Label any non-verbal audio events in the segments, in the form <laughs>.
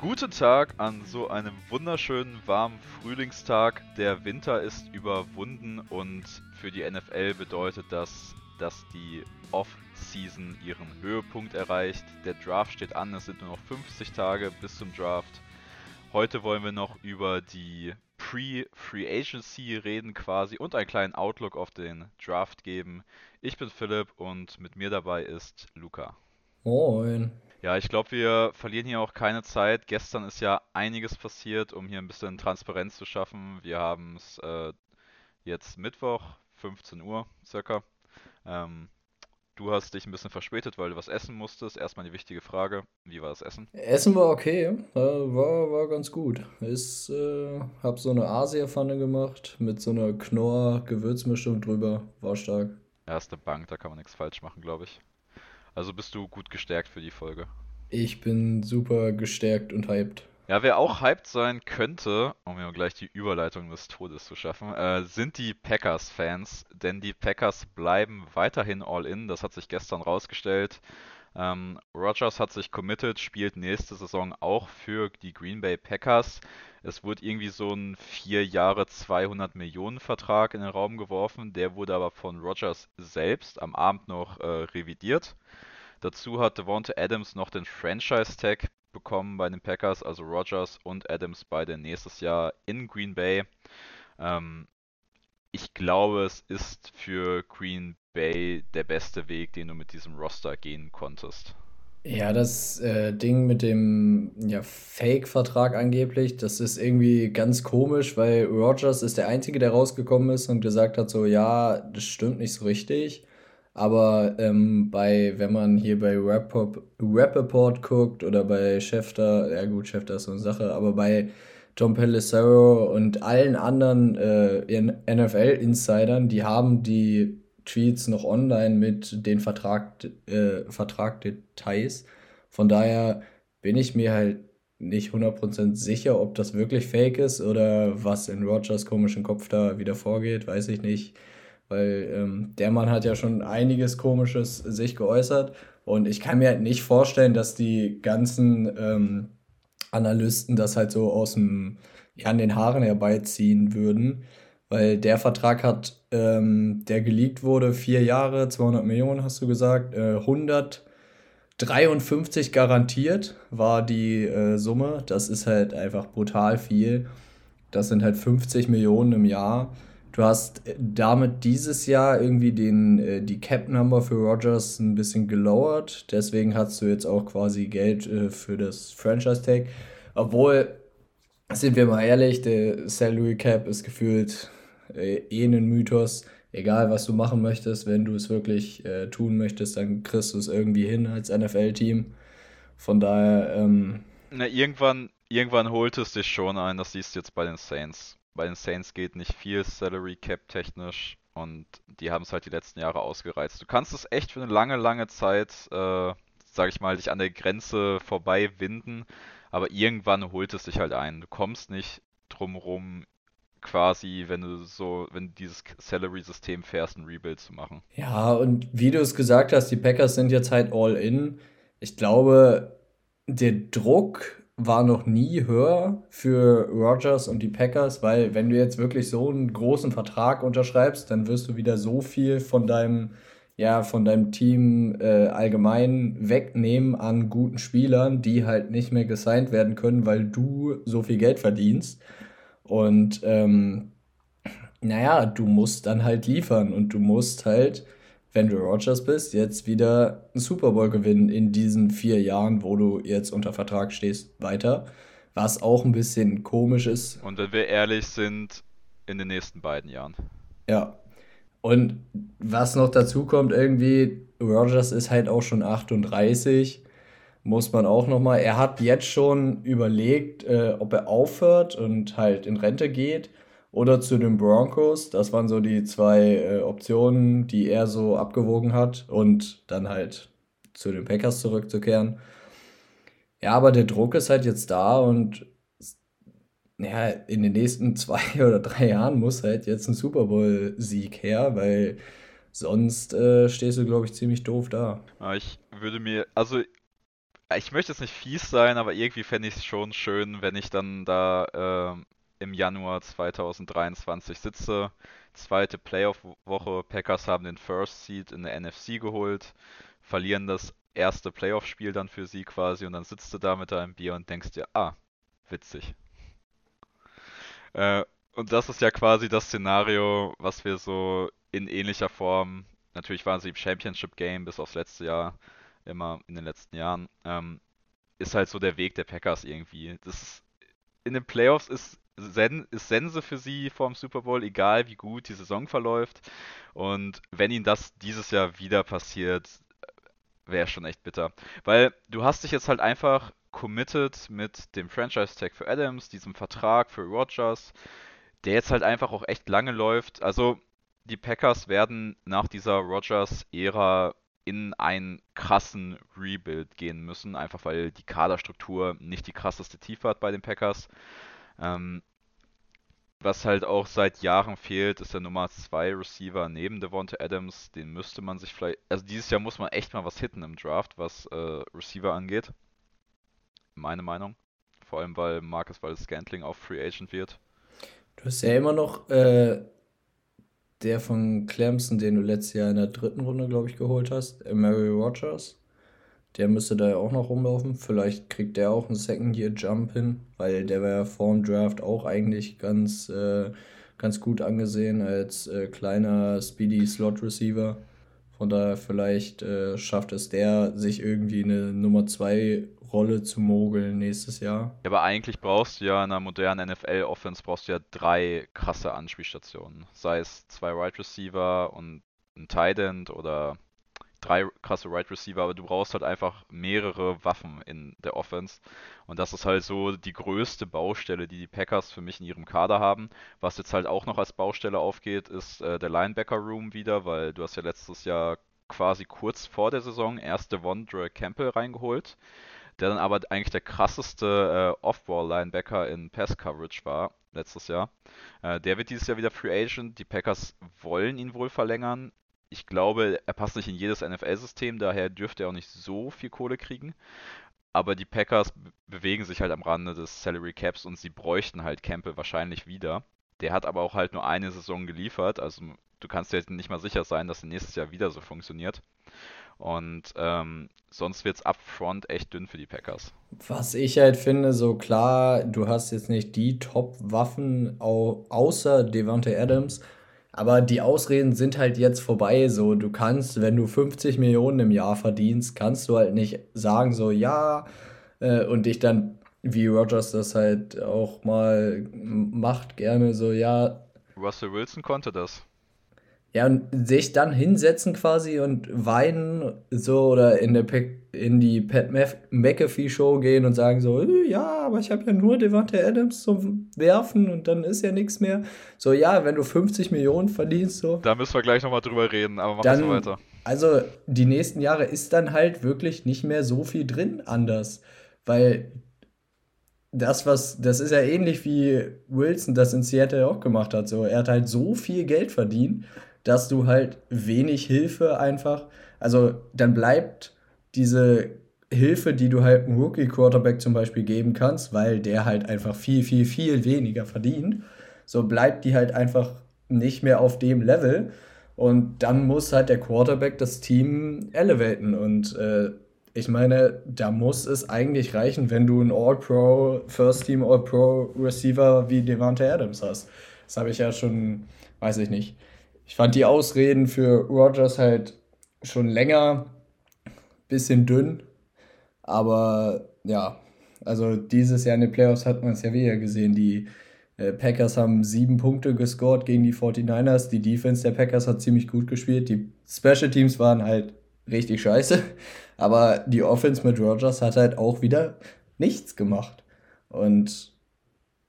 Guten Tag an so einem wunderschönen warmen Frühlingstag. Der Winter ist überwunden und für die NFL bedeutet das, dass die Off-Season ihren Höhepunkt erreicht. Der Draft steht an, es sind nur noch 50 Tage bis zum Draft. Heute wollen wir noch über die Pre-Free Agency reden quasi und einen kleinen Outlook auf den Draft geben. Ich bin Philipp und mit mir dabei ist Luca. Moin. Ja, ich glaube, wir verlieren hier auch keine Zeit. Gestern ist ja einiges passiert, um hier ein bisschen Transparenz zu schaffen. Wir haben es äh, jetzt Mittwoch, 15 Uhr circa. Ähm, du hast dich ein bisschen verspätet, weil du was essen musstest. Erstmal die wichtige Frage, wie war das Essen? Essen war okay, äh, war, war ganz gut. Ich äh, habe so eine Asia-Pfanne gemacht mit so einer Knorr-Gewürzmischung drüber. War stark. Erste Bank, da kann man nichts falsch machen, glaube ich. Also bist du gut gestärkt für die Folge. Ich bin super gestärkt und hyped. Ja, wer auch hyped sein könnte, um mir gleich die Überleitung des Todes zu schaffen, äh, sind die Packers-Fans. Denn die Packers bleiben weiterhin all in. Das hat sich gestern rausgestellt. Ähm, Rogers hat sich committed, spielt nächste Saison auch für die Green Bay Packers. Es wurde irgendwie so ein 4 Jahre 200 Millionen Vertrag in den Raum geworfen. Der wurde aber von Rogers selbst am Abend noch äh, revidiert. Dazu hat Devonta Adams noch den Franchise-Tag bekommen bei den Packers, also Rogers und Adams beide nächstes Jahr in Green Bay. Ähm, ich glaube, es ist für Green Bay der beste Weg, den du mit diesem Roster gehen konntest. Ja, das äh, Ding mit dem ja, Fake-Vertrag angeblich, das ist irgendwie ganz komisch, weil Rogers ist der Einzige, der rausgekommen ist und gesagt hat, so, ja, das stimmt nicht so richtig. Aber ähm, bei, wenn man hier bei Rappaport guckt oder bei Schefter, ja gut, Schefter ist so eine Sache, aber bei Tom Pelissero und allen anderen äh, NFL-Insidern, die haben die Tweets noch online mit den Vertrag, äh, Vertragdetails. Von daher bin ich mir halt nicht 100% sicher, ob das wirklich fake ist oder was in Rogers komischen Kopf da wieder vorgeht, weiß ich nicht. Weil ähm, der Mann hat ja schon einiges Komisches sich geäußert. Und ich kann mir halt nicht vorstellen, dass die ganzen ähm, Analysten das halt so aus dem, an den Haaren herbeiziehen würden. Weil der Vertrag hat, ähm, der geleakt wurde, vier Jahre, 200 Millionen hast du gesagt, äh, 153 garantiert war die äh, Summe. Das ist halt einfach brutal viel. Das sind halt 50 Millionen im Jahr. Du hast damit dieses Jahr irgendwie den, äh, die Cap-Number für Rogers ein bisschen gelowert. Deswegen hast du jetzt auch quasi Geld äh, für das Franchise-Tag. Obwohl, sind wir mal ehrlich, der Salary Cap ist gefühlt äh, eh ein Mythos. Egal, was du machen möchtest, wenn du es wirklich äh, tun möchtest, dann kriegst du es irgendwie hin als NFL-Team. Von daher. Ähm, Na, irgendwann, irgendwann holt es dich schon ein. Das siehst du jetzt bei den Saints bei den Saints geht nicht viel Salary Cap technisch und die haben es halt die letzten Jahre ausgereizt. Du kannst es echt für eine lange, lange Zeit, äh, sag ich mal, dich an der Grenze vorbei winden, aber irgendwann holt es dich halt ein. Du kommst nicht drumrum, quasi, wenn du so, wenn du dieses Salary-System fährst, ein Rebuild zu machen. Ja, und wie du es gesagt hast, die Packers sind jetzt halt all in. Ich glaube, der Druck war noch nie höher für Rogers und die Packers, weil wenn du jetzt wirklich so einen großen Vertrag unterschreibst, dann wirst du wieder so viel von deinem ja von deinem Team äh, allgemein wegnehmen an guten Spielern, die halt nicht mehr gesigned werden können, weil du so viel Geld verdienst. Und ähm, naja, du musst dann halt liefern und du musst halt wenn du Rogers bist, jetzt wieder einen Super Bowl gewinnen in diesen vier Jahren, wo du jetzt unter Vertrag stehst, weiter. Was auch ein bisschen komisch ist. Und wenn wir ehrlich sind, in den nächsten beiden Jahren. Ja. Und was noch dazu kommt, irgendwie, Rogers ist halt auch schon 38. Muss man auch nochmal. Er hat jetzt schon überlegt, äh, ob er aufhört und halt in Rente geht oder zu den Broncos. Das waren so die zwei äh, Optionen, die er so abgewogen hat und dann halt zu den Packers zurückzukehren. Ja, aber der Druck ist halt jetzt da und ja, in den nächsten <laughs> zwei oder drei Jahren muss halt jetzt ein Super Bowl-Sieg her, weil sonst äh, stehst du, glaube ich, ziemlich doof da. Ich würde mir, also ich möchte jetzt nicht fies sein, aber irgendwie fände ich es schon schön, wenn ich dann da äh, im Januar 2023 sitze. Zweite Playoff-Woche. Packers haben den First Seed in der NFC geholt, verlieren das erste Playoff-Spiel dann für sie quasi und dann sitzt du da mit deinem Bier und denkst dir, ah, witzig. Äh, und das ist ja quasi das Szenario, was wir so in ähnlicher Form, natürlich waren sie im Championship Game bis aufs letzte Jahr, immer in den letzten Jahren, ähm, ist halt so der Weg der Packers irgendwie. Das in den Playoffs ist, Sen ist Sense für sie vorm Super Bowl, egal wie gut die Saison verläuft. Und wenn ihnen das dieses Jahr wieder passiert, wäre schon echt bitter. Weil du hast dich jetzt halt einfach committed mit dem Franchise-Tag für Adams, diesem Vertrag für Rogers, der jetzt halt einfach auch echt lange läuft. Also die Packers werden nach dieser Rogers-Ära in einen krassen Rebuild gehen müssen, einfach weil die Kaderstruktur nicht die krasseste Tiefe hat bei den Packers. Ähm, was halt auch seit Jahren fehlt, ist der Nummer 2 Receiver neben Devonta Adams. Den müsste man sich vielleicht. Also dieses Jahr muss man echt mal was hitten im Draft, was äh, Receiver angeht. Meine Meinung. Vor allem, weil Marcus Waldes Scantling auch Free Agent wird. Du hast ja immer noch äh, der von Clemson, den du letztes Jahr in der dritten Runde, glaube ich, geholt hast, äh, Mary Rogers. Der müsste da ja auch noch rumlaufen. Vielleicht kriegt der auch einen Second-Year-Jump hin, weil der war ja vor dem Draft auch eigentlich ganz, äh, ganz gut angesehen als äh, kleiner Speedy Slot-Receiver. Von daher vielleicht äh, schafft es der, sich irgendwie eine Nummer 2 Rolle zu mogeln nächstes Jahr. Ja, aber eigentlich brauchst du ja in einer modernen NFL-Offense brauchst du ja drei krasse Anspielstationen. Sei es zwei Wide right Receiver und ein Tight End oder drei krasse Wide right Receiver, aber du brauchst halt einfach mehrere Waffen in der Offense. Und das ist halt so die größte Baustelle, die die Packers für mich in ihrem Kader haben. Was jetzt halt auch noch als Baustelle aufgeht, ist äh, der Linebacker Room wieder, weil du hast ja letztes Jahr quasi kurz vor der Saison erst Devondre Campbell reingeholt der dann aber eigentlich der krasseste äh, Off-Ball-Linebacker in Pass-Coverage war letztes Jahr. Äh, der wird dieses Jahr wieder Free Agent. Die Packers wollen ihn wohl verlängern. Ich glaube, er passt nicht in jedes NFL-System, daher dürfte er auch nicht so viel Kohle kriegen. Aber die Packers bewegen sich halt am Rande des Salary Caps und sie bräuchten halt Campbell wahrscheinlich wieder. Der hat aber auch halt nur eine Saison geliefert, also du kannst dir jetzt nicht mal sicher sein, dass er nächstes Jahr wieder so funktioniert. Und ähm, sonst wird es upfront echt dünn für die Packers. Was ich halt finde, so klar, du hast jetzt nicht die Top-Waffen außer Devante Adams, aber die Ausreden sind halt jetzt vorbei. So, du kannst, wenn du 50 Millionen im Jahr verdienst, kannst du halt nicht sagen, so ja, äh, und dich dann, wie Rogers das halt auch mal macht, gerne so, ja. Russell Wilson konnte das. Ja, und sich dann hinsetzen quasi und weinen, so, oder in, der in die Pat McAfee-Show gehen und sagen so, äh, ja, aber ich habe ja nur Devante Adams zum Werfen und dann ist ja nichts mehr. So, ja, wenn du 50 Millionen verdienst, so. Da müssen wir gleich nochmal drüber reden, aber mach dann, weiter. Also, die nächsten Jahre ist dann halt wirklich nicht mehr so viel drin anders, weil das, was, das ist ja ähnlich wie Wilson das in Seattle auch gemacht hat. So, er hat halt so viel Geld verdient dass du halt wenig Hilfe einfach, also dann bleibt diese Hilfe, die du halt einem Rookie-Quarterback zum Beispiel geben kannst, weil der halt einfach viel, viel, viel weniger verdient, so bleibt die halt einfach nicht mehr auf dem Level. Und dann muss halt der Quarterback das Team elevaten. Und äh, ich meine, da muss es eigentlich reichen, wenn du einen All-Pro, First-Team All-Pro Receiver wie Devante Adams hast. Das habe ich ja schon, weiß ich nicht, ich fand die Ausreden für Rogers halt schon länger bisschen dünn. Aber ja, also dieses Jahr in den Playoffs hat man es ja wieder gesehen. Die äh, Packers haben sieben Punkte gescored gegen die 49ers. Die Defense der Packers hat ziemlich gut gespielt. Die Special Teams waren halt richtig scheiße. <laughs> Aber die Offense mit Rogers hat halt auch wieder nichts gemacht. Und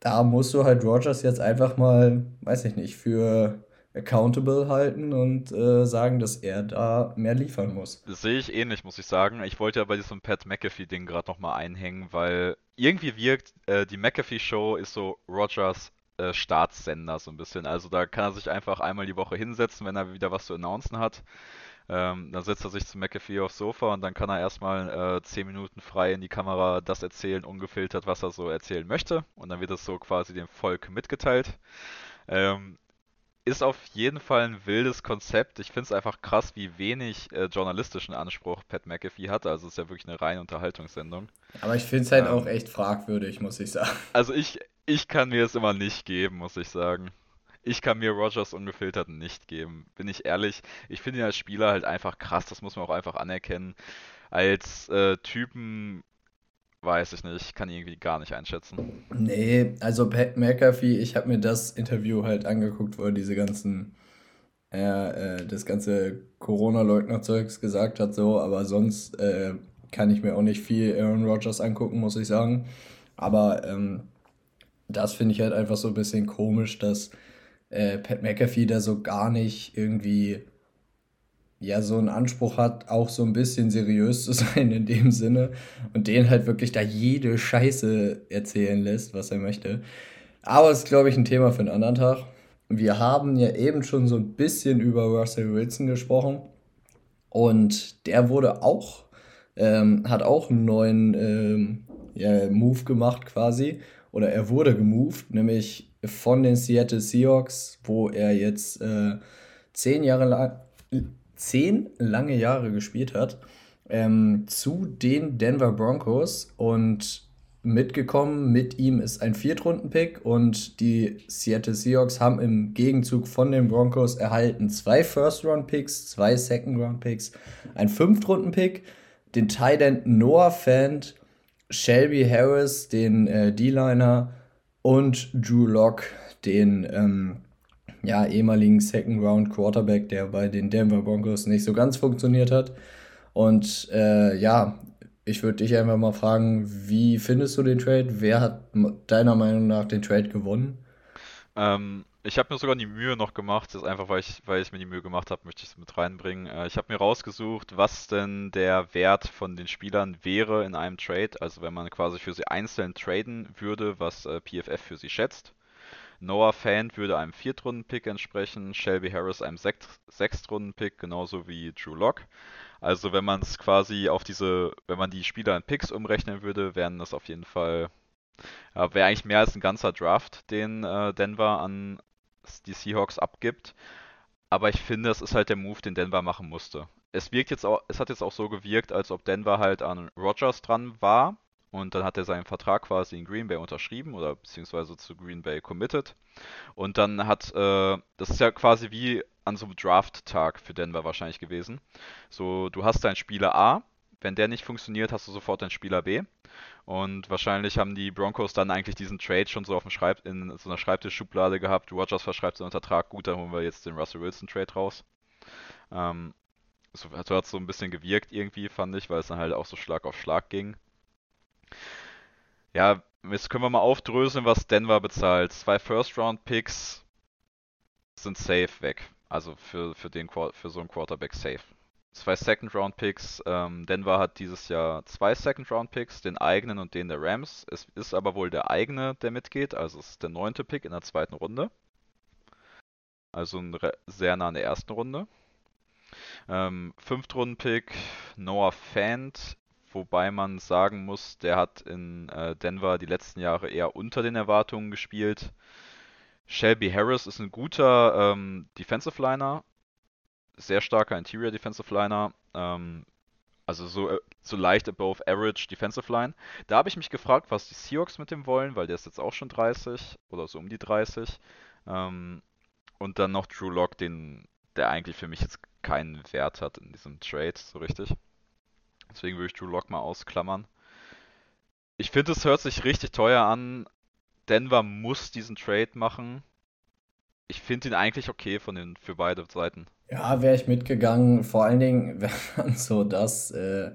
da musst du halt Rogers jetzt einfach mal, weiß ich nicht, für accountable halten und äh, sagen, dass er da mehr liefern muss. Das sehe ich ähnlich, muss ich sagen. Ich wollte ja bei diesem Pat McAfee-Ding gerade nochmal einhängen, weil irgendwie wirkt, äh, die McAfee-Show ist so Rogers äh, Staatssender so ein bisschen. Also da kann er sich einfach einmal die Woche hinsetzen, wenn er wieder was zu announcen hat. Ähm, dann setzt er sich zu McAfee aufs Sofa und dann kann er erstmal äh, 10 Minuten frei in die Kamera das erzählen, ungefiltert, was er so erzählen möchte. Und dann wird das so quasi dem Volk mitgeteilt. Ähm, ist auf jeden Fall ein wildes Konzept. Ich finde es einfach krass, wie wenig äh, journalistischen Anspruch Pat McAfee hat. Also es ist ja wirklich eine reine Unterhaltungssendung. Aber ich finde es halt ähm, auch echt fragwürdig, muss ich sagen. <laughs> Also ich, ich kann mir es immer nicht geben, muss ich sagen. Ich kann mir Rogers ungefiltert nicht geben. Bin ich ehrlich. Ich finde ihn als Spieler halt einfach krass. Das muss man auch einfach anerkennen. Als äh, Typen weiß ich nicht. Kann ihn irgendwie gar nicht einschätzen. Nee, also Pat McAfee, ich habe mir das Interview halt angeguckt, wo er diese ganzen, äh, äh, das ganze Corona-Leugner-Zeugs gesagt hat, so, aber sonst äh, kann ich mir auch nicht viel Aaron Rodgers angucken, muss ich sagen. Aber ähm, das finde ich halt einfach so ein bisschen komisch, dass äh, Pat McAfee da so gar nicht irgendwie ja so einen Anspruch hat, auch so ein bisschen seriös zu <laughs> sein in dem Sinne und den halt wirklich da jede Scheiße erzählen lässt, was er möchte. Aber es ist, glaube ich, ein Thema für einen anderen Tag. Wir haben ja eben schon so ein bisschen über Russell Wilson gesprochen und der wurde auch, ähm, hat auch einen neuen ähm, ja, Move gemacht quasi oder er wurde gemoved, nämlich von den Seattle Seahawks, wo er jetzt äh, zehn Jahre lang, zehn lange Jahre gespielt hat, ähm, zu den Denver Broncos und mitgekommen mit ihm ist ein Viertrunden-Pick und die Seattle Seahawks haben im Gegenzug von den Broncos erhalten zwei First-Round-Picks, zwei Second-Round-Picks, ein Fünftrunden-Pick, den Tight Noah Fant, Shelby Harris, den äh, D-Liner und Drew Locke, den ähm, ja, ehemaligen Second Round Quarterback, der bei den Denver Broncos nicht so ganz funktioniert hat. Und äh, ja, ich würde dich einfach mal fragen, wie findest du den Trade? Wer hat deiner Meinung nach den Trade gewonnen? Ähm, ich habe mir sogar die Mühe noch gemacht, das ist einfach, weil ich, weil ich mir die Mühe gemacht habe, möchte ich es mit reinbringen. Äh, ich habe mir rausgesucht, was denn der Wert von den Spielern wäre in einem Trade, also wenn man quasi für sie einzeln traden würde, was äh, PFF für sie schätzt. Noah Fant würde einem Viertrunden-Pick entsprechen, Shelby Harris einem Sechstrunden-Pick, genauso wie Drew Lock. Also wenn man es quasi auf diese, wenn man die Spieler in Picks umrechnen würde, wären das auf jeden Fall, ja, wäre eigentlich mehr als ein ganzer Draft, den äh, Denver an die Seahawks abgibt. Aber ich finde, es ist halt der Move, den Denver machen musste. Es wirkt jetzt auch, es hat jetzt auch so gewirkt, als ob Denver halt an Rogers dran war und dann hat er seinen Vertrag quasi in Green Bay unterschrieben oder beziehungsweise zu Green Bay committed. Und dann hat, äh, das ist ja quasi wie an so einem Draft-Tag für Denver wahrscheinlich gewesen. So, du hast deinen Spieler A, wenn der nicht funktioniert, hast du sofort deinen Spieler B. Und wahrscheinlich haben die Broncos dann eigentlich diesen Trade schon so auf dem Schreib in so einer Schreibtischschublade gehabt. Rogers verschreibt seinen Vertrag, gut, dann holen wir jetzt den Russell Wilson Trade raus. Ähm, so hat es so ein bisschen gewirkt irgendwie, fand ich, weil es dann halt auch so Schlag auf Schlag ging. Ja, jetzt können wir mal aufdröseln, was Denver bezahlt. Zwei First-Round-Picks sind safe weg. Also für, für, den, für so einen Quarterback safe. Zwei Second-Round-Picks. Ähm, Denver hat dieses Jahr zwei Second-Round-Picks, den eigenen und den der Rams. Es ist aber wohl der eigene, der mitgeht. Also es ist der neunte Pick in der zweiten Runde. Also ein sehr nah an der ersten Runde. Ähm, Fünftrunden-Pick Noah Fant wobei man sagen muss, der hat in äh, Denver die letzten Jahre eher unter den Erwartungen gespielt. Shelby Harris ist ein guter ähm, Defensive Liner, sehr starker Interior Defensive Liner, ähm, also so, äh, so leicht above average Defensive Line. Da habe ich mich gefragt, was die Seahawks mit dem wollen, weil der ist jetzt auch schon 30 oder so um die 30. Ähm, und dann noch Drew Lock, den, der eigentlich für mich jetzt keinen Wert hat in diesem Trade, so richtig. Deswegen würde ich Drew Lock mal ausklammern. Ich finde, es hört sich richtig teuer an. Denver muss diesen Trade machen. Ich finde ihn eigentlich okay von den, für beide Seiten. Ja, wäre ich mitgegangen. Vor allen Dingen, <laughs> wenn man so das äh,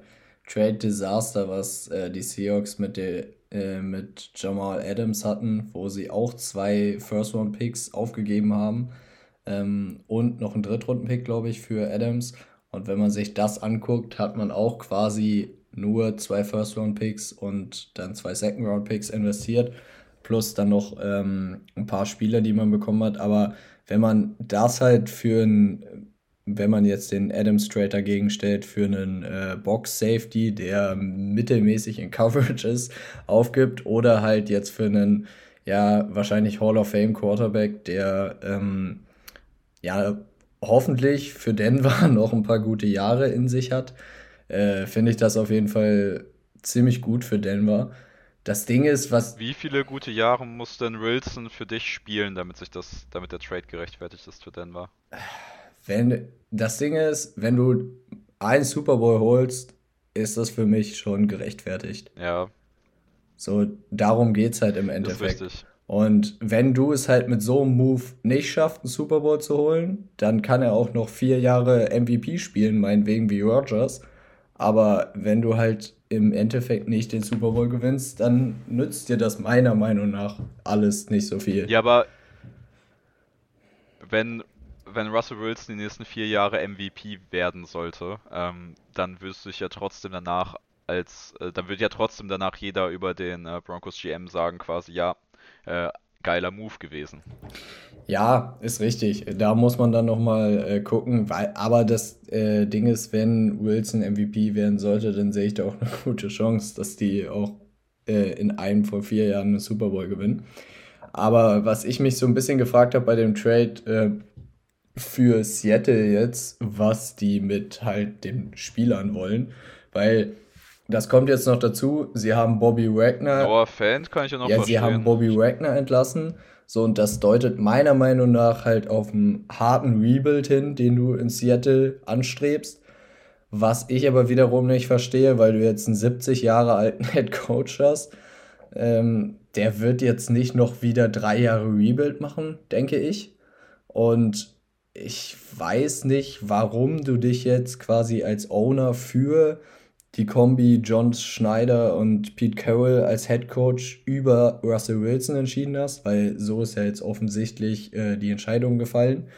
Trade-Desaster, was äh, die Seahawks mit, der, äh, mit Jamal Adams hatten, wo sie auch zwei First-Round-Picks aufgegeben haben ähm, und noch einen Drittrunden-Pick, glaube ich, für Adams. Und wenn man sich das anguckt, hat man auch quasi nur zwei First-Round-Picks und dann zwei Second-Round-Picks investiert, plus dann noch ähm, ein paar Spieler, die man bekommen hat. Aber wenn man das halt für einen wenn man jetzt den Adams Trade dagegen stellt für einen äh, Box Safety, der mittelmäßig in Coverage <laughs> ist, aufgibt oder halt jetzt für einen ja wahrscheinlich Hall of Fame Quarterback, der ähm, ja hoffentlich für Denver <laughs> noch ein paar gute Jahre in sich hat, äh, finde ich das auf jeden Fall ziemlich gut für Denver. Das Ding ist, was. Wie viele gute Jahre muss denn Wilson für dich spielen, damit sich das, damit der Trade gerechtfertigt ist für Denver? Wenn das Ding ist, wenn du einen Super Bowl holst, ist das für mich schon gerechtfertigt. Ja. So, darum geht's halt im Endeffekt. Das ist richtig. Und wenn du es halt mit so einem Move nicht schaffst, einen Super Bowl zu holen, dann kann er auch noch vier Jahre MVP spielen, meinetwegen wie Rogers. Aber wenn du halt im Endeffekt nicht den Super Bowl gewinnst, dann nützt dir das meiner Meinung nach alles nicht so viel. Ja, aber wenn, wenn Russell Wilson die nächsten vier Jahre MVP werden sollte, ähm, dann wirst du dich ja trotzdem danach als, äh, dann wird ja trotzdem danach jeder über den äh, Broncos GM sagen, quasi, ja, äh, geiler Move gewesen. Ja, ist richtig. Da muss man dann nochmal äh, gucken. Weil, aber das äh, Ding ist, wenn Wilson MVP werden sollte, dann sehe ich da auch eine <laughs> gute Chance, dass die auch äh, in einem von vier Jahren einen Super Bowl gewinnen. Aber was ich mich so ein bisschen gefragt habe bei dem Trade äh, für Seattle jetzt, was die mit halt den Spielern wollen, weil das kommt jetzt noch dazu. Sie haben Bobby Wagner. Noah Fan kann ich ja noch Ja, sie haben Bobby Wagner entlassen. So, und das deutet meiner Meinung nach halt auf einen harten Rebuild hin, den du in Seattle anstrebst. Was ich aber wiederum nicht verstehe, weil du jetzt einen 70 Jahre alten <laughs> Head Coach hast. Ähm, der wird jetzt nicht noch wieder drei Jahre Rebuild machen, denke ich. Und ich weiß nicht, warum du dich jetzt quasi als Owner für die Kombi John Schneider und Pete Carroll als Head Coach über Russell Wilson entschieden hast, weil so ist ja jetzt offensichtlich äh, die Entscheidung gefallen,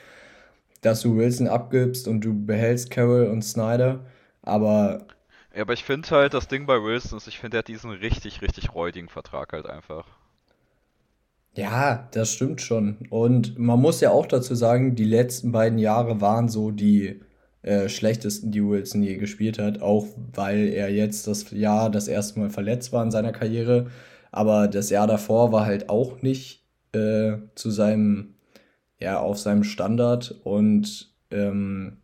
dass du Wilson abgibst und du behältst Carroll und Snyder. Aber. Ja, aber ich finde halt, das Ding bei Wilson ist, ich finde, er hat diesen richtig, richtig räudigen Vertrag halt einfach. Ja, das stimmt schon. Und man muss ja auch dazu sagen, die letzten beiden Jahre waren so die äh, schlechtesten, die Wilson je gespielt hat, auch weil er jetzt das Jahr das erste Mal verletzt war in seiner Karriere. Aber das Jahr davor war halt auch nicht äh, zu seinem, ja, auf seinem Standard. Und ähm,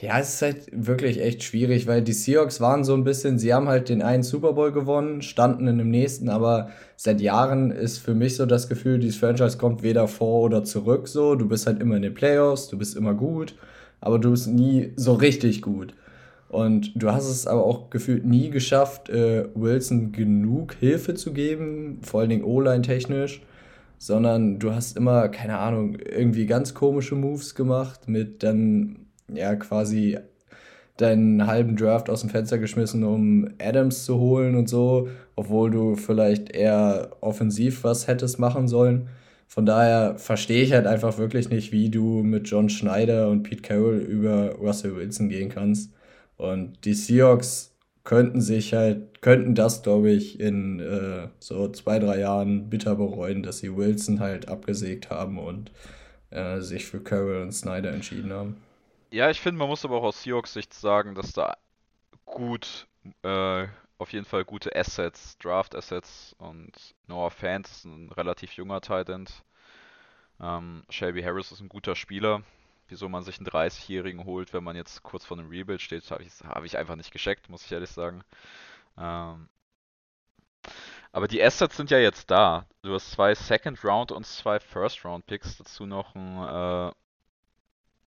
ja, es ist halt wirklich echt schwierig, weil die Seahawks waren so ein bisschen, sie haben halt den einen Super Bowl gewonnen, standen in dem nächsten, aber seit Jahren ist für mich so das Gefühl, dieses Franchise kommt weder vor oder zurück so. Du bist halt immer in den Playoffs, du bist immer gut aber du bist nie so richtig gut. Und du hast es aber auch gefühlt nie geschafft, äh, Wilson genug Hilfe zu geben, vor allen Dingen O-Line technisch, sondern du hast immer, keine Ahnung, irgendwie ganz komische Moves gemacht mit dann, ja, quasi deinen halben Draft aus dem Fenster geschmissen, um Adams zu holen und so, obwohl du vielleicht eher offensiv was hättest machen sollen. Von daher verstehe ich halt einfach wirklich nicht, wie du mit John Schneider und Pete Carroll über Russell Wilson gehen kannst. Und die Seahawks könnten sich halt, könnten das, glaube ich, in äh, so zwei, drei Jahren bitter bereuen, dass sie Wilson halt abgesägt haben und äh, sich für Carroll und Snyder entschieden haben. Ja, ich finde, man muss aber auch aus Seahawks Sicht sagen, dass da gut äh, auf jeden Fall gute Assets, Draft-Assets und Noah Fans ist ein relativ junger Titan. Ähm, Shelby Harris ist ein guter Spieler. Wieso man sich einen 30-Jährigen holt, wenn man jetzt kurz vor einem Rebuild steht, habe ich, hab ich einfach nicht gescheckt, muss ich ehrlich sagen. Ähm, aber die Assets sind ja jetzt da. Du hast zwei Second Round und zwei First Round Picks, dazu noch ein äh,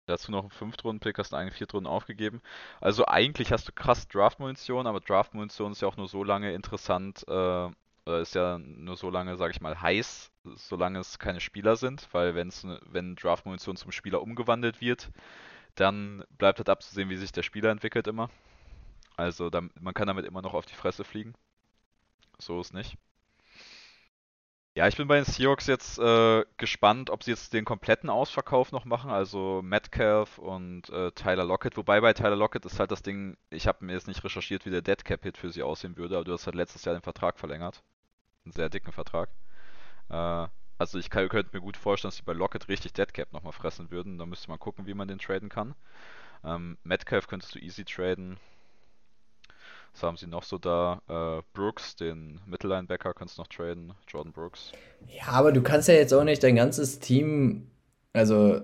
Dazu noch einen Fünftrunden-Pick, hast einen Viertrunden aufgegeben. Also eigentlich hast du krass Draft-Munition, aber Draft-Munition ist ja auch nur so lange interessant, äh, ist ja nur so lange, sag ich mal, heiß, solange es keine Spieler sind, weil wenn's, ne, wenn Draft-Munition zum Spieler umgewandelt wird, dann bleibt halt abzusehen, wie sich der Spieler entwickelt immer. Also da, man kann damit immer noch auf die Fresse fliegen. So ist nicht. Ja, ich bin bei den Seahawks jetzt äh, gespannt, ob sie jetzt den kompletten Ausverkauf noch machen, also Metcalf und äh, Tyler Lockett. Wobei bei Tyler Lockett ist halt das Ding, ich habe mir jetzt nicht recherchiert, wie der Dead Cap Hit für sie aussehen würde, aber du hast halt letztes Jahr den Vertrag verlängert. Einen sehr dicken Vertrag. Äh, Also ich könnte mir gut vorstellen, dass sie bei Lockett richtig Deadcap nochmal fressen würden. Da müsste man gucken, wie man den traden kann. Ähm, Metcalf könntest du easy traden. Was haben sie noch so da? Äh, Brooks, den Mittellinebacker, kannst du noch traden. Jordan Brooks. Ja, aber du kannst ja jetzt auch nicht dein ganzes Team, also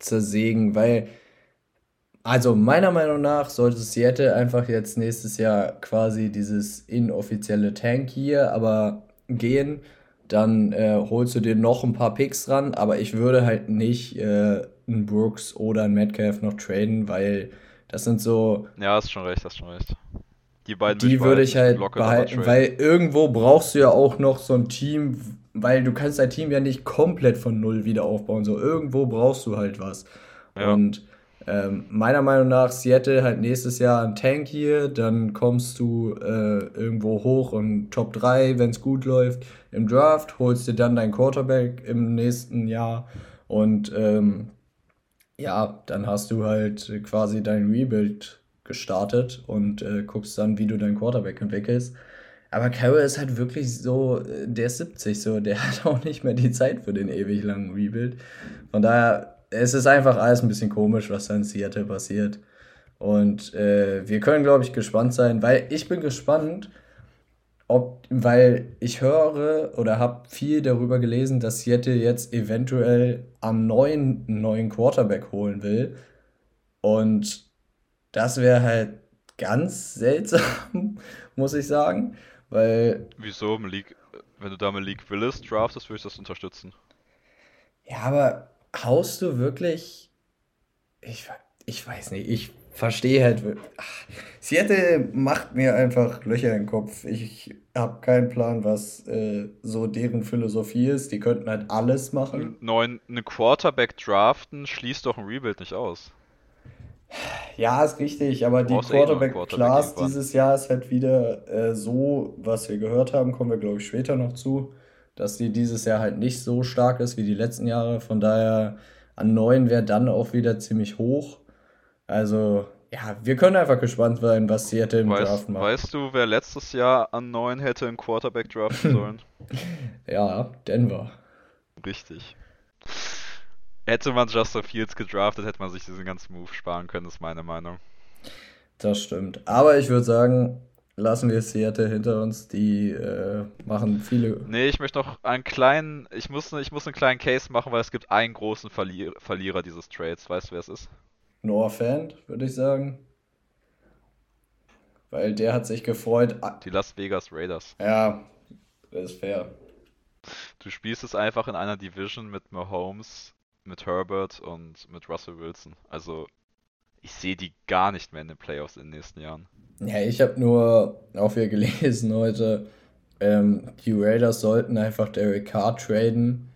zersägen, weil, also meiner Meinung nach sollte Seattle einfach jetzt nächstes Jahr quasi dieses inoffizielle Tank hier, aber gehen, dann äh, holst du dir noch ein paar Picks dran, aber ich würde halt nicht äh, einen Brooks oder einen Metcalf noch traden, weil das sind so. Ja, hast schon recht, hast schon recht. Die beiden Die würde ich halt behalten, weil irgendwo brauchst du ja auch noch so ein Team, weil du kannst dein Team ja nicht komplett von null wieder aufbauen. So irgendwo brauchst du halt was. Ja. Und ähm, meiner Meinung nach Seattle halt nächstes Jahr ein Tank hier, dann kommst du äh, irgendwo hoch und Top 3, wenn es gut läuft, im Draft, holst dir dann dein Quarterback im nächsten Jahr und ähm, ja, dann hast du halt quasi dein Rebuild gestartet und äh, guckst dann, wie du deinen Quarterback entwickelst. Aber Carroll ist halt wirklich so, äh, der ist 70, so, der <laughs> hat auch nicht mehr die Zeit für den ewig langen Rebuild. Von daher, es ist einfach alles ein bisschen komisch, was da in Seattle passiert. Und äh, wir können, glaube ich, gespannt sein, weil ich bin gespannt, ob, weil ich höre oder habe viel darüber gelesen, dass Seattle jetzt eventuell am neuen neuen Quarterback holen will. Und das wäre halt ganz seltsam, <laughs> muss ich sagen, weil. Wieso? Malik, wenn du da Malik Willis draftest, würde ich das unterstützen. Ja, aber haust du wirklich. Ich, ich weiß nicht, ich verstehe halt. Ach, Seattle macht mir einfach Löcher im Kopf. Ich habe keinen Plan, was äh, so deren Philosophie ist. Die könnten halt alles machen. Neuen, eine Quarterback draften schließt doch ein Rebuild nicht aus. Ja, ist richtig, aber die Quarterback-Class Quarterback dieses Jahr ist halt wieder äh, so, was wir gehört haben, kommen wir glaube ich später noch zu, dass die dieses Jahr halt nicht so stark ist wie die letzten Jahre. Von daher an neun wäre dann auch wieder ziemlich hoch. Also, ja, wir können einfach gespannt sein, was Seattle im weißt, Draft macht. Weißt du, wer letztes Jahr an neun hätte einen Quarterback draften <laughs> sollen? ja, Denver. Richtig. Hätte man Justin Fields gedraftet, hätte man sich diesen ganzen Move sparen können, ist meine Meinung. Das stimmt. Aber ich würde sagen, lassen wir Seattle hinter uns. Die äh, machen viele. Nee, ich möchte noch einen kleinen. Ich muss, ich muss einen kleinen Case machen, weil es gibt einen großen Verlier Verlierer dieses Trades. Weißt du, wer es ist? Noah Fan, würde ich sagen. Weil der hat sich gefreut. Die Las Vegas Raiders. Ja, das ist fair. Du spielst es einfach in einer Division mit Mahomes, mit Herbert und mit Russell Wilson. Also ich sehe die gar nicht mehr in den Playoffs in den nächsten Jahren. Ja, ich habe nur auch wieder <laughs> gelesen heute, ähm, die Raiders sollten einfach Derek Carr traden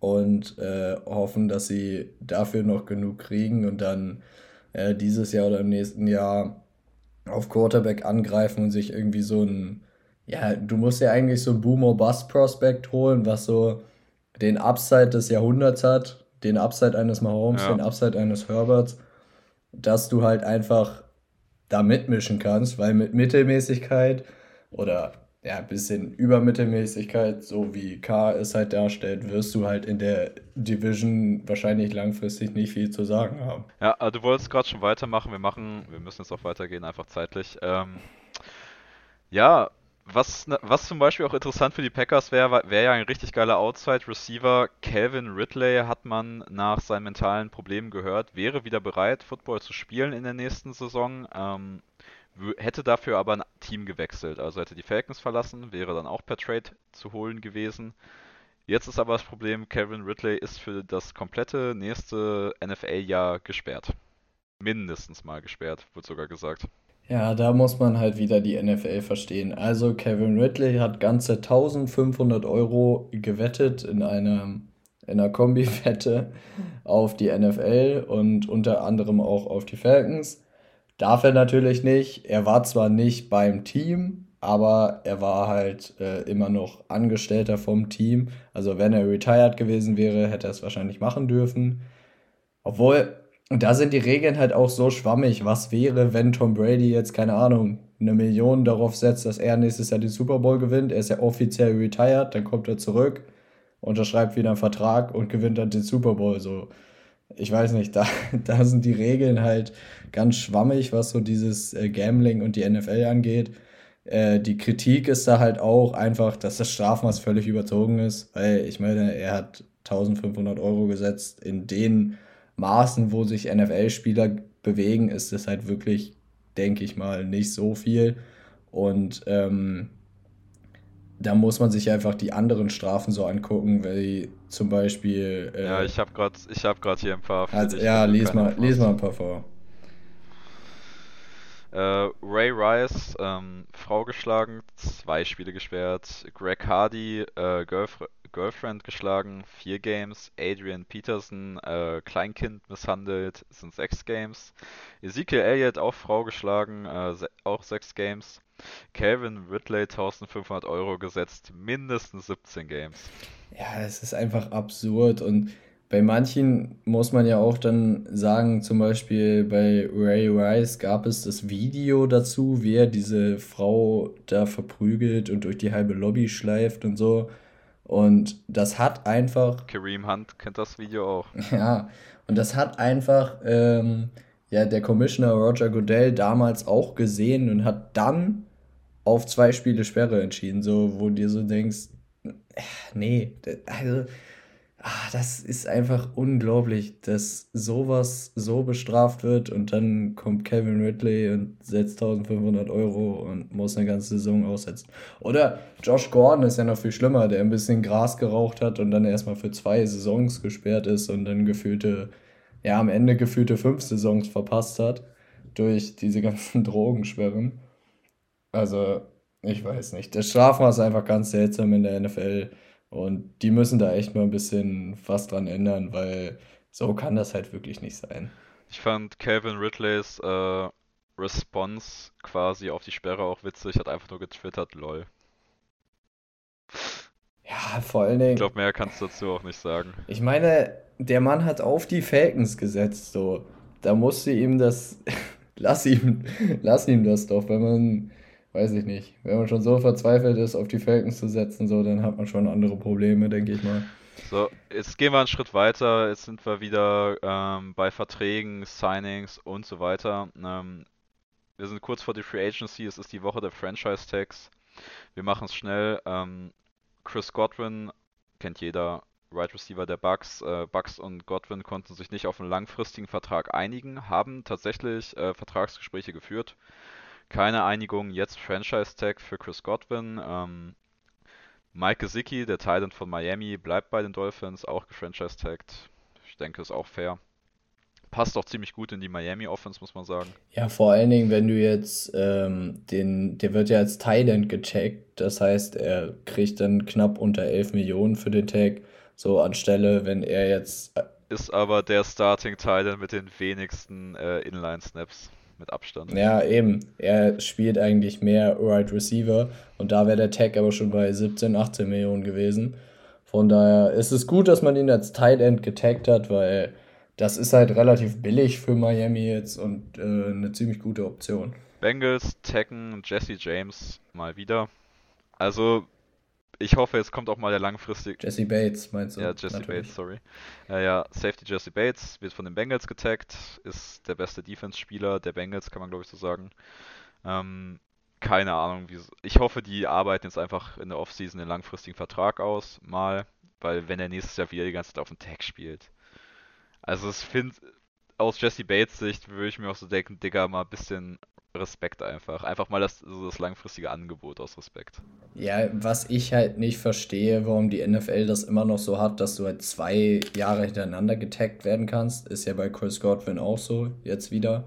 und äh, hoffen, dass sie dafür noch genug kriegen und dann äh, dieses Jahr oder im nächsten Jahr auf Quarterback angreifen und sich irgendwie so ein, ja, du musst ja eigentlich so ein Boomer Bust Prospect holen, was so den Upside des Jahrhunderts hat den Upside eines Mahomes, ja. den Upside eines Herberts, dass du halt einfach da mitmischen kannst, weil mit Mittelmäßigkeit oder ja, ein bisschen Übermittelmäßigkeit, so wie K es halt darstellt, wirst du halt in der Division wahrscheinlich langfristig nicht viel zu sagen haben. Ja, du wolltest gerade schon weitermachen. Wir machen, wir müssen jetzt auch weitergehen, einfach zeitlich. Ähm, ja, was, ne, was zum Beispiel auch interessant für die Packers wäre, wäre ja ein richtig geiler Outside-Receiver. Calvin Ridley hat man nach seinen mentalen Problemen gehört, wäre wieder bereit, Football zu spielen in der nächsten Saison. Ähm, hätte dafür aber ein Team gewechselt, also hätte die Falcons verlassen, wäre dann auch per Trade zu holen gewesen. Jetzt ist aber das Problem, Calvin Ridley ist für das komplette nächste NFL-Jahr gesperrt. Mindestens mal gesperrt, wird sogar gesagt. Ja, da muss man halt wieder die NFL verstehen. Also Kevin Ridley hat ganze 1500 Euro gewettet in einer, in einer Kombi-Wette auf die NFL und unter anderem auch auf die Falcons. Darf er natürlich nicht. Er war zwar nicht beim Team, aber er war halt äh, immer noch Angestellter vom Team. Also wenn er retired gewesen wäre, hätte er es wahrscheinlich machen dürfen. Obwohl, und da sind die Regeln halt auch so schwammig. Was wäre, wenn Tom Brady jetzt, keine Ahnung, eine Million darauf setzt, dass er nächstes Jahr den Super Bowl gewinnt? Er ist ja offiziell retired, dann kommt er zurück unterschreibt wieder einen Vertrag und gewinnt dann den Super Bowl. So, ich weiß nicht, da, <laughs> da sind die Regeln halt ganz schwammig, was so dieses äh, Gambling und die NFL angeht. Äh, die Kritik ist da halt auch einfach, dass das Strafmaß völlig überzogen ist, weil ich meine, er hat 1500 Euro gesetzt. In den Maßen, wo sich NFL-Spieler bewegen, ist es halt wirklich, denke ich mal, nicht so viel. Und ähm, da muss man sich einfach die anderen Strafen so angucken, weil zum Beispiel. Äh, ja, ich habe gerade hab hier ein paar. Also, ja, lies mal, lies mal ein paar vor. Äh, Ray Rice, ähm, Frau geschlagen, zwei Spiele gesperrt. Greg Hardy, äh, Girlf Girlfriend geschlagen, vier Games. Adrian Peterson, äh, Kleinkind misshandelt, sind sechs Games. Ezekiel Elliott, auch Frau geschlagen, äh, se auch sechs Games. Calvin Ridley 1500 Euro gesetzt, mindestens 17 Games. Ja, es ist einfach absurd und bei manchen muss man ja auch dann sagen, zum Beispiel bei Ray Rice gab es das Video dazu, wie er diese Frau da verprügelt und durch die halbe Lobby schleift und so. Und das hat einfach. Kareem Hunt kennt das Video auch. <laughs> Ja, und das hat einfach ähm, ja, der Commissioner Roger Goodell damals auch gesehen und hat dann auf zwei Spiele Sperre entschieden, so wo dir so denkst, äh, nee, also ah, das ist einfach unglaublich, dass sowas so bestraft wird und dann kommt Kevin Ridley und setzt 1500 Euro und muss eine ganze Saison aussetzen. Oder Josh Gordon ist ja noch viel schlimmer, der ein bisschen Gras geraucht hat und dann erstmal für zwei Saisons gesperrt ist und dann gefühlte, ja, am Ende gefühlte fünf Saisons verpasst hat durch diese <laughs> ganzen Drogensperren. Also, ich weiß nicht. Das Strafmaß ist einfach ganz seltsam in der NFL. Und die müssen da echt mal ein bisschen was dran ändern, weil so kann das halt wirklich nicht sein. Ich fand Calvin Ridleys äh, Response quasi auf die Sperre auch witzig, hat einfach nur getwittert, lol. Ja, vor allen Dingen. Ich glaube, mehr kannst du dazu auch nicht sagen. Ich meine, der Mann hat auf die Falcons gesetzt, so. Da musste ihm das. <laughs> lass ihm, lass ihm das doch, wenn man weiß ich nicht. Wenn man schon so verzweifelt ist, auf die Falcons zu setzen, so, dann hat man schon andere Probleme, denke ich mal. So, jetzt gehen wir einen Schritt weiter. Jetzt sind wir wieder ähm, bei Verträgen, Signings und so weiter. Ähm, wir sind kurz vor der Free Agency. Es ist die Woche der Franchise Tags. Wir machen es schnell. Ähm, Chris Godwin kennt jeder. Right Receiver der Bucks. Äh, Bucks und Godwin konnten sich nicht auf einen langfristigen Vertrag einigen, haben tatsächlich äh, Vertragsgespräche geführt keine Einigung, jetzt Franchise-Tag für Chris Godwin. Ähm, Mike Gesicki, der Titan von Miami, bleibt bei den Dolphins, auch gefranchise-tagged. Ich denke, ist auch fair. Passt auch ziemlich gut in die Miami-Offense, muss man sagen. Ja, vor allen Dingen, wenn du jetzt ähm, den, der wird ja als Titan gecheckt, das heißt, er kriegt dann knapp unter 11 Millionen für den Tag, so anstelle, wenn er jetzt. Äh, ist aber der Starting Titan mit den wenigsten äh, Inline-Snaps mit Abstand. Ja, eben. Er spielt eigentlich mehr Right Receiver und da wäre der Tag aber schon bei 17, 18 Millionen gewesen. Von daher ist es gut, dass man ihn als Tight End getaggt hat, weil das ist halt relativ billig für Miami jetzt und äh, eine ziemlich gute Option. Bengals taggen Jesse James mal wieder. Also ich hoffe, jetzt kommt auch mal der langfristige. Jesse Bates, meinst du? Ja, Jesse Natürlich. Bates, sorry. Äh, ja, Safety Jesse Bates wird von den Bengals getaggt, ist der beste Defense-Spieler der Bengals, kann man glaube ich so sagen. Ähm, keine Ahnung, wie. Ich hoffe, die arbeiten jetzt einfach in der Offseason den langfristigen Vertrag aus, mal, weil wenn er nächstes Jahr wieder die ganze Zeit auf dem Tag spielt. Also, ich finde, aus Jesse Bates Sicht würde ich mir auch so denken, Digga, mal ein bisschen Respekt einfach. Einfach mal das, so das langfristige Angebot aus Respekt. Ja, was ich halt nicht verstehe, warum die NFL das immer noch so hat, dass du halt zwei Jahre hintereinander getaggt werden kannst, ist ja bei Chris Godwin auch so, jetzt wieder.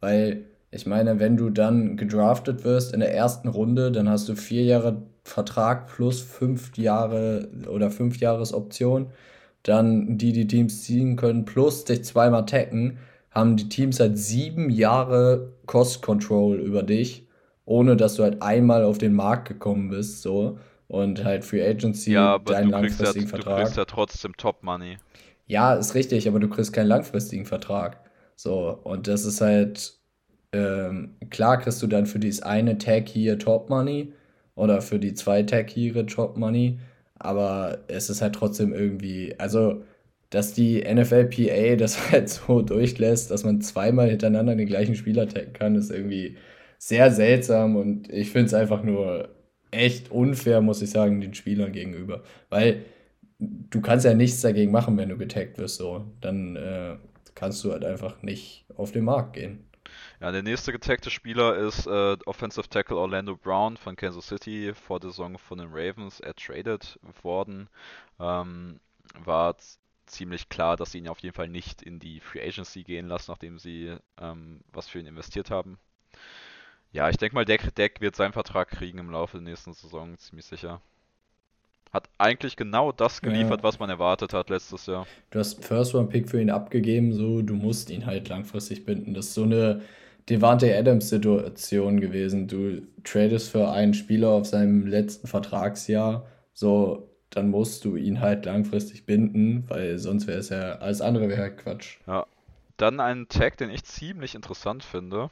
Weil, ich meine, wenn du dann gedraftet wirst in der ersten Runde, dann hast du vier Jahre Vertrag plus fünf Jahre oder fünf Jahresoption. Dann die, die Teams ziehen können, plus dich zweimal taggen haben die Teams halt sieben Jahre Cost Control über dich, ohne dass du halt einmal auf den Markt gekommen bist, so. Und halt Free Agency, ja, aber deinen langfristigen ja, Vertrag. Du kriegst ja trotzdem Top Money. Ja, ist richtig, aber du kriegst keinen langfristigen Vertrag. So, und das ist halt, ähm, klar kriegst du dann für dieses eine Tag hier Top Money oder für die zwei Tag hier Top Money, aber es ist halt trotzdem irgendwie, also dass die NFLPA <laughs> das halt so durchlässt, dass man zweimal hintereinander den gleichen Spieler taggen kann, ist irgendwie sehr seltsam und ich finde es einfach nur echt unfair, muss ich sagen, den Spielern gegenüber. Weil du kannst ja nichts dagegen machen, wenn du getaggt wirst, so. Dann äh, kannst du halt einfach nicht auf den Markt gehen. Ja, der nächste getagte Spieler ist äh, Offensive Tackle Orlando Brown von Kansas City vor der Saison von den Ravens. Er traded worden. Ähm, war ziemlich klar, dass sie ihn auf jeden Fall nicht in die Free Agency gehen lassen, nachdem sie ähm, was für ihn investiert haben. Ja, ich denke mal, Deck, Deck wird seinen Vertrag kriegen im Laufe der nächsten Saison, ziemlich sicher. Hat eigentlich genau das geliefert, ja. was man erwartet hat letztes Jahr. Du hast einen First-Round-Pick für ihn abgegeben, so, du musst ihn halt langfristig binden. Das ist so eine Devante Adams-Situation gewesen. Du tradest für einen Spieler auf seinem letzten Vertragsjahr, so, dann musst du ihn halt langfristig binden, weil sonst wäre es ja, alles andere wäre halt Quatsch. Ja. Dann ein Tag, den ich ziemlich interessant finde,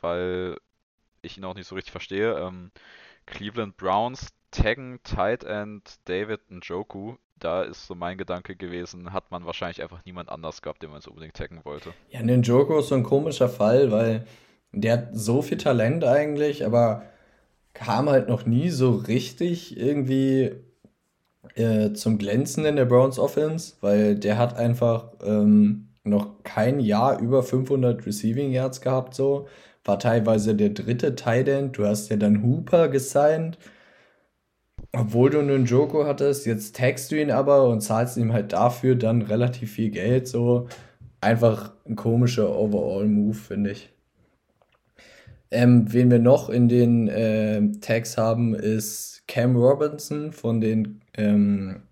weil ich ihn auch nicht so richtig verstehe. Ähm, Cleveland Browns taggen Tight End David Njoku. Da ist so mein Gedanke gewesen, hat man wahrscheinlich einfach niemand anders gehabt, den man so unbedingt taggen wollte. Ja, Njoku ist so ein komischer Fall, weil der hat so viel Talent eigentlich, aber kam halt noch nie so richtig irgendwie äh, zum Glänzen in der Browns Offense, weil der hat einfach ähm, noch kein Jahr über 500 Receiving Yards gehabt, so war teilweise der dritte Tight End. Du hast ja dann Hooper gesigned. Obwohl du einen Joko hattest, jetzt tagst du ihn aber und zahlst ihm halt dafür dann relativ viel Geld. So einfach ein komischer Overall-Move, finde ich. Ähm, wen wir noch in den äh, Tags haben, ist Cam Robinson von den ähm,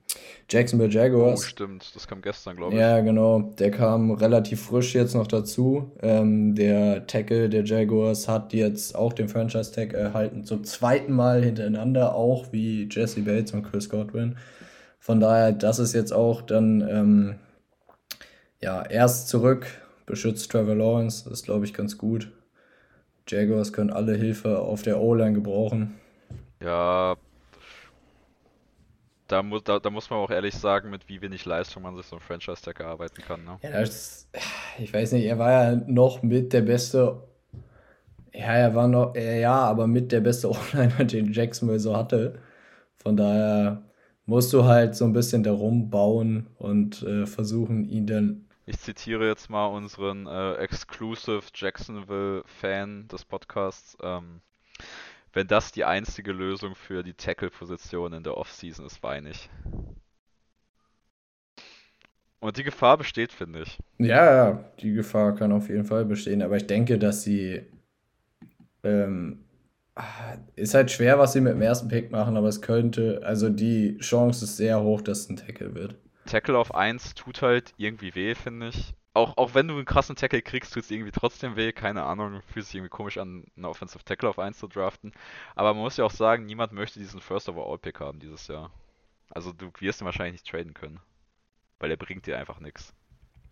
Jacksonville Jaguars. Oh, stimmt, das kam gestern, glaube ich. Ja, genau. Der kam relativ frisch jetzt noch dazu. Ähm, der Tackle der Jaguars hat jetzt auch den Franchise-Tag erhalten, zum zweiten Mal hintereinander, auch wie Jesse Bates und Chris Godwin. Von daher, das ist jetzt auch dann ähm, ja, erst zurück, beschützt Trevor Lawrence, das ist glaube ich ganz gut. Jaguars können alle Hilfe auf der O-Line gebrauchen. Ja, da, mu da, da, muss man auch ehrlich sagen, mit wie wenig Leistung man sich so ein Franchise-Tag erarbeiten kann. Ne? Ja, das, ich weiß nicht, er war ja noch mit der beste, ja, er war noch, ja, aber mit der beste <laughs> Online, den Jacksonville so hatte. Von daher musst du halt so ein bisschen darum bauen und äh, versuchen, ihn dann. Ich zitiere jetzt mal unseren äh, Exclusive Jacksonville-Fan des Podcasts. Ähm, wenn das die einzige Lösung für die Tackle-Position in der Offseason ist, weine ich. Und die Gefahr besteht, finde ich. Ja, die Gefahr kann auf jeden Fall bestehen, aber ich denke, dass sie. Ähm, ist halt schwer, was sie mit dem ersten Pick machen, aber es könnte, also die Chance ist sehr hoch, dass es ein Tackle wird. Tackle auf 1 tut halt irgendwie weh, finde ich auch, auch wenn du einen krassen Tackle kriegst, tut es irgendwie trotzdem weh. Keine Ahnung, fühlt sich irgendwie komisch an, einen Offensive Tackle auf 1 zu draften. Aber man muss ja auch sagen, niemand möchte diesen First Overall Pick haben dieses Jahr. Also du wirst ihn wahrscheinlich nicht traden können. Weil er bringt dir einfach nichts.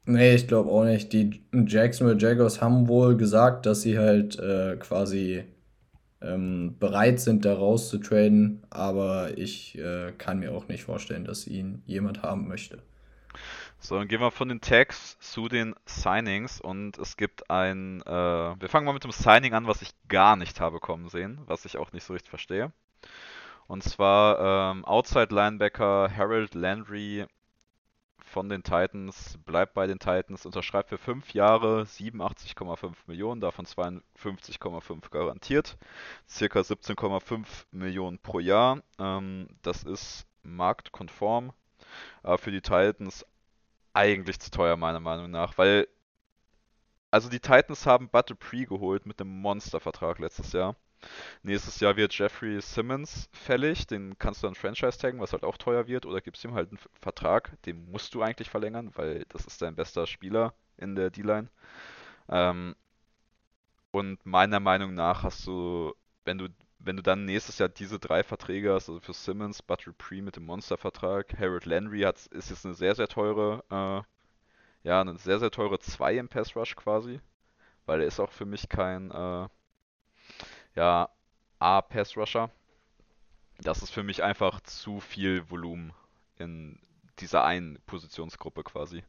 Nee, ich glaube auch nicht. Die Jacksonville Jaguars haben wohl gesagt, dass sie halt äh, quasi ähm, bereit sind, da rauszutraden. Aber ich äh, kann mir auch nicht vorstellen, dass ihn jemand haben möchte. So, dann gehen wir von den Tags zu den Signings und es gibt ein, äh, wir fangen mal mit dem Signing an, was ich gar nicht habe kommen sehen, was ich auch nicht so richtig verstehe. Und zwar ähm, Outside Linebacker Harold Landry von den Titans, bleibt bei den Titans, unterschreibt für 5 Jahre 87,5 Millionen, davon 52,5 garantiert, circa 17,5 Millionen pro Jahr. Ähm, das ist marktkonform. Aber für die Titans eigentlich zu teuer, meiner Meinung nach, weil also die Titans haben Bud Dupree geholt mit einem Monstervertrag letztes Jahr. Nächstes Jahr wird Jeffrey Simmons fällig, den kannst du dann Franchise taggen, was halt auch teuer wird, oder gibst ihm halt einen Vertrag, den musst du eigentlich verlängern, weil das ist dein bester Spieler in der D-Line. Ähm, und meiner Meinung nach hast du, wenn du wenn du dann nächstes Jahr diese drei Verträge hast, also für Simmons, Bud Dupree mit dem Monstervertrag, Harold Landry hat, ist jetzt eine sehr, sehr teure, äh, ja, eine sehr, sehr teure 2 im Pass Rush quasi, weil er ist auch für mich kein, äh, ja, A-Pass Rusher. das ist für mich einfach zu viel Volumen in dieser einen Positionsgruppe quasi.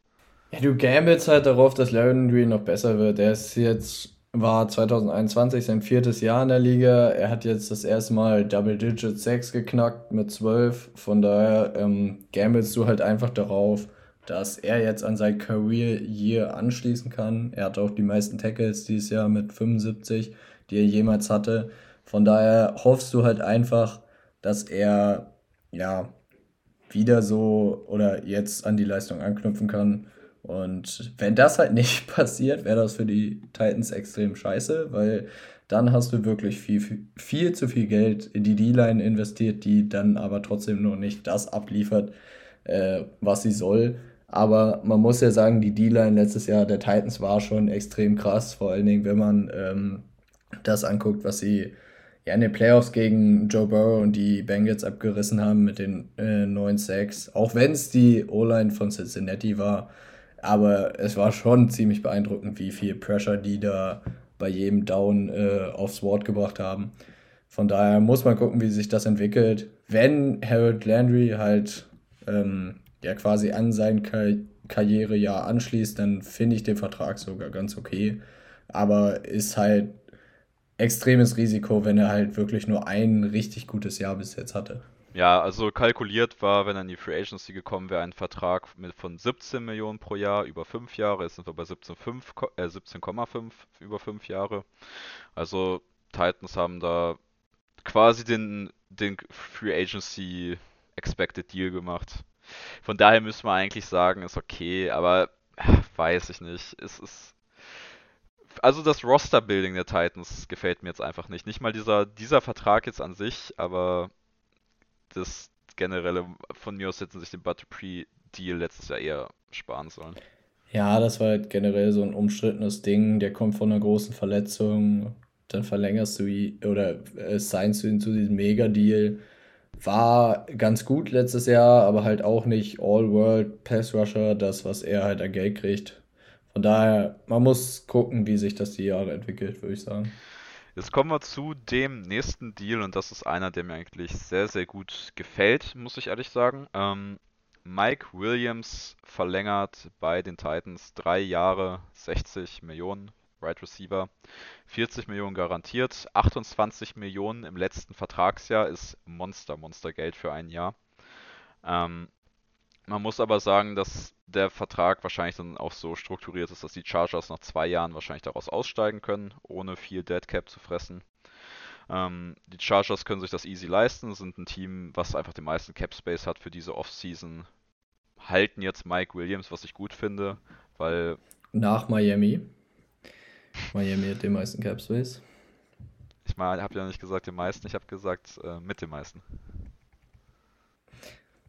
Ja, du gambelst halt darauf, dass Landry noch besser wird. Er ist jetzt, war 2021 sein viertes Jahr in der Liga. Er hat jetzt das erste Mal Double Digit 6 geknackt mit 12. Von daher ähm, gambelst du halt einfach darauf, dass er jetzt an sein Career Year anschließen kann. Er hat auch die meisten Tackles dieses Jahr mit 75, die er jemals hatte. Von daher hoffst du halt einfach, dass er ja wieder so oder jetzt an die Leistung anknüpfen kann. Und wenn das halt nicht <laughs> passiert, wäre das für die Titans extrem scheiße, weil dann hast du wirklich viel, viel, viel zu viel Geld in die D-Line investiert, die dann aber trotzdem noch nicht das abliefert, äh, was sie soll. Aber man muss ja sagen, die D-Line letztes Jahr der Titans war schon extrem krass, vor allen Dingen, wenn man ähm, das anguckt, was sie ja in den Playoffs gegen Joe Burrow und die Bengals abgerissen haben mit den äh, 9-6. Auch wenn es die O-Line von Cincinnati war. Aber es war schon ziemlich beeindruckend, wie viel Pressure die da bei jedem Down äh, aufs Wort gebracht haben. Von daher muss man gucken, wie sich das entwickelt. Wenn Harold Landry halt ähm, ja quasi an sein Kar Karrierejahr anschließt, dann finde ich den Vertrag sogar ganz okay. Aber ist halt extremes Risiko, wenn er halt wirklich nur ein richtig gutes Jahr bis jetzt hatte. Ja, also kalkuliert war, wenn er in die Free Agency gekommen wäre, ein Vertrag mit von 17 Millionen pro Jahr über 5 Jahre. Jetzt sind wir bei 17,5 äh, 17,5 über 5 Jahre. Also Titans haben da quasi den, den Free Agency Expected Deal gemacht. Von daher müssen wir eigentlich sagen, ist okay, aber äh, weiß ich nicht. Es ist also das Roster-Building der Titans gefällt mir jetzt einfach nicht. Nicht mal dieser, dieser Vertrag jetzt an sich, aber das generelle, von mir aus hätten sich den Butterpree-Deal letztes Jahr eher sparen sollen. Ja, das war halt generell so ein umstrittenes Ding. Der kommt von einer großen Verletzung, dann verlängerst du ihn oder äh, signst du ihn zu diesem Mega-Deal. War ganz gut letztes Jahr, aber halt auch nicht All-World Pass Rusher, das, was er halt an Geld kriegt. Von daher, man muss gucken, wie sich das die Jahre entwickelt, würde ich sagen. Jetzt kommen wir zu dem nächsten Deal und das ist einer, der mir eigentlich sehr, sehr gut gefällt, muss ich ehrlich sagen. Ähm, Mike Williams verlängert bei den Titans drei Jahre 60 Millionen Right Receiver, 40 Millionen garantiert, 28 Millionen im letzten Vertragsjahr ist Monster, Monster Geld für ein Jahr. Ähm, man muss aber sagen, dass der Vertrag wahrscheinlich dann auch so strukturiert ist, dass die Chargers nach zwei Jahren wahrscheinlich daraus aussteigen können, ohne viel Dead Cap zu fressen. Ähm, die Chargers können sich das easy leisten, sind ein Team, was einfach den meisten Cap Space hat für diese Offseason. Halten jetzt Mike Williams, was ich gut finde, weil. Nach Miami. Miami hat den meisten Cap Space. Ich meine, ich habe ja nicht gesagt den meisten, ich habe gesagt äh, mit den meisten.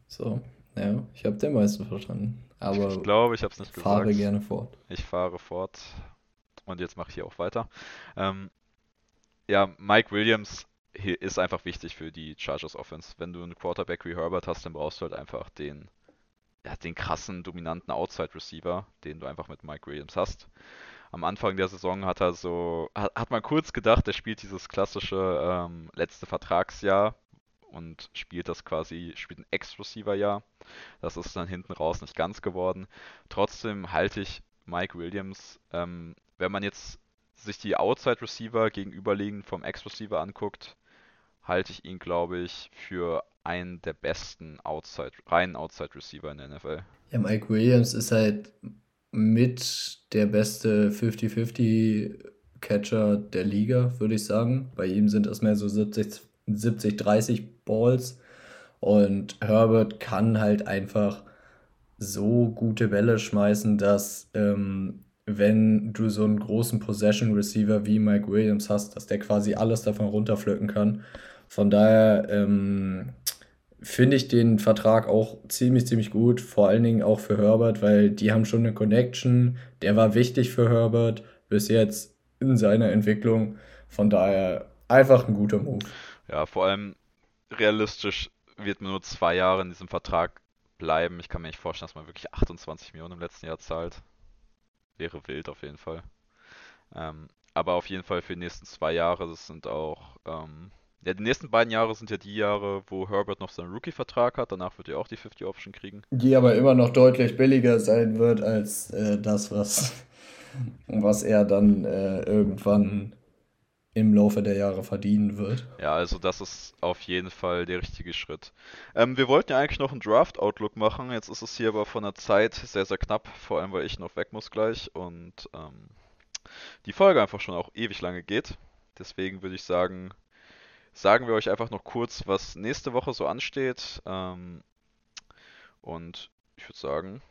So, ja, ich habe den meisten verstanden. Aber ich glaube, ich habe es nicht gesagt. Fahre gerne fort. Ich fahre fort. Und jetzt mache ich hier auch weiter. Ähm, ja, Mike Williams ist einfach wichtig für die Chargers Offense. Wenn du einen Quarterback wie Herbert hast, dann brauchst du halt einfach den, ja, den krassen, dominanten Outside Receiver, den du einfach mit Mike Williams hast. Am Anfang der Saison hat er so, hat, hat man kurz gedacht, er spielt dieses klassische ähm, letzte Vertragsjahr, und spielt das quasi, spielt ein Ex-Receiver-Jahr. Das ist dann hinten raus nicht ganz geworden. Trotzdem halte ich Mike Williams, ähm, wenn man jetzt sich die Outside-Receiver gegenüberliegend vom Ex-Receiver anguckt, halte ich ihn, glaube ich, für einen der besten Outside, reinen Outside-Receiver in der NFL. Ja, Mike Williams ist halt mit der beste 50-50 Catcher der Liga, würde ich sagen. Bei ihm sind es mehr so 70, 70, 30 Balls. Und Herbert kann halt einfach so gute Bälle schmeißen, dass ähm, wenn du so einen großen Possession Receiver wie Mike Williams hast, dass der quasi alles davon runterpflücken kann. Von daher ähm, finde ich den Vertrag auch ziemlich, ziemlich gut, vor allen Dingen auch für Herbert, weil die haben schon eine Connection. Der war wichtig für Herbert bis jetzt in seiner Entwicklung. Von daher einfach ein guter Move. Ja, vor allem realistisch wird man nur zwei Jahre in diesem Vertrag bleiben. Ich kann mir nicht vorstellen, dass man wirklich 28 Millionen im letzten Jahr zahlt. Wäre wild auf jeden Fall. Ähm, aber auf jeden Fall für die nächsten zwei Jahre, das sind auch ähm, Ja, die nächsten beiden Jahre sind ja die Jahre, wo Herbert noch seinen Rookie-Vertrag hat. Danach wird er auch die 50-Option kriegen. Die aber immer noch deutlich billiger sein wird als äh, das, was, was er dann äh, irgendwann im Laufe der Jahre verdienen wird. Ja, also das ist auf jeden Fall der richtige Schritt. Ähm, wir wollten ja eigentlich noch einen Draft-Outlook machen. Jetzt ist es hier aber von der Zeit sehr, sehr knapp. Vor allem, weil ich noch weg muss gleich und ähm, die Folge einfach schon auch ewig lange geht. Deswegen würde ich sagen, sagen wir euch einfach noch kurz, was nächste Woche so ansteht. Ähm, und ich würde sagen,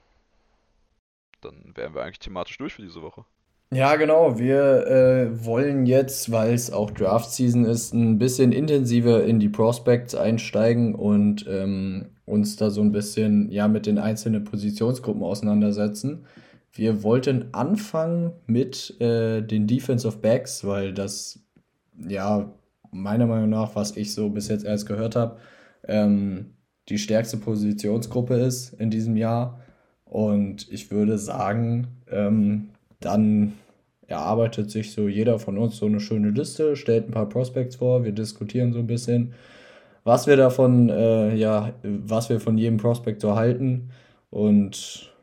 dann wären wir eigentlich thematisch durch für diese Woche. Ja, genau. Wir äh, wollen jetzt, weil es auch Draft-Season ist, ein bisschen intensiver in die Prospects einsteigen und ähm, uns da so ein bisschen ja mit den einzelnen Positionsgruppen auseinandersetzen. Wir wollten anfangen mit äh, den Defensive Backs, weil das ja meiner Meinung nach, was ich so bis jetzt erst gehört habe, ähm, die stärkste Positionsgruppe ist in diesem Jahr. Und ich würde sagen, ähm, dann erarbeitet sich so jeder von uns so eine schöne Liste, stellt ein paar Prospects vor, wir diskutieren so ein bisschen, was wir davon, äh, ja, was wir von jedem Prospect so halten. Und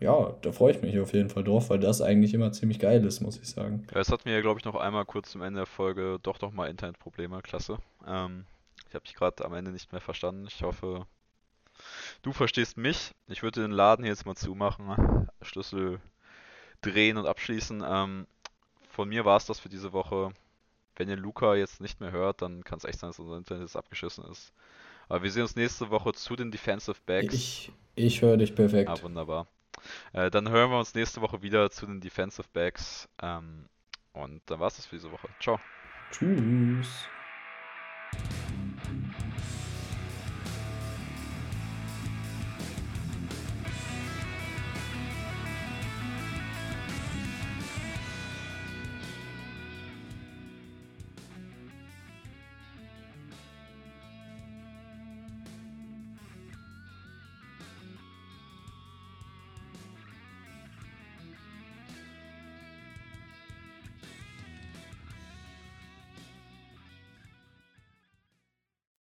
ja, da freue ich mich auf jeden Fall drauf, weil das eigentlich immer ziemlich geil ist, muss ich sagen. Ja, es hatten wir ja, glaube ich, noch einmal kurz zum Ende der Folge doch noch mal Internetprobleme, klasse. Ähm, ich habe dich gerade am Ende nicht mehr verstanden. Ich hoffe, du verstehst mich. Ich würde den Laden jetzt mal zumachen, Schlüssel drehen und abschließen. Ähm, von mir war es das für diese Woche. Wenn ihr Luca jetzt nicht mehr hört, dann kann es echt sein, dass unser Internet jetzt abgeschissen ist. Aber wir sehen uns nächste Woche zu den Defensive Backs. Ich, ich höre dich perfekt. Ah, wunderbar. Äh, dann hören wir uns nächste Woche wieder zu den Defensive Backs. Ähm, und dann war es das für diese Woche. Ciao. Tschüss.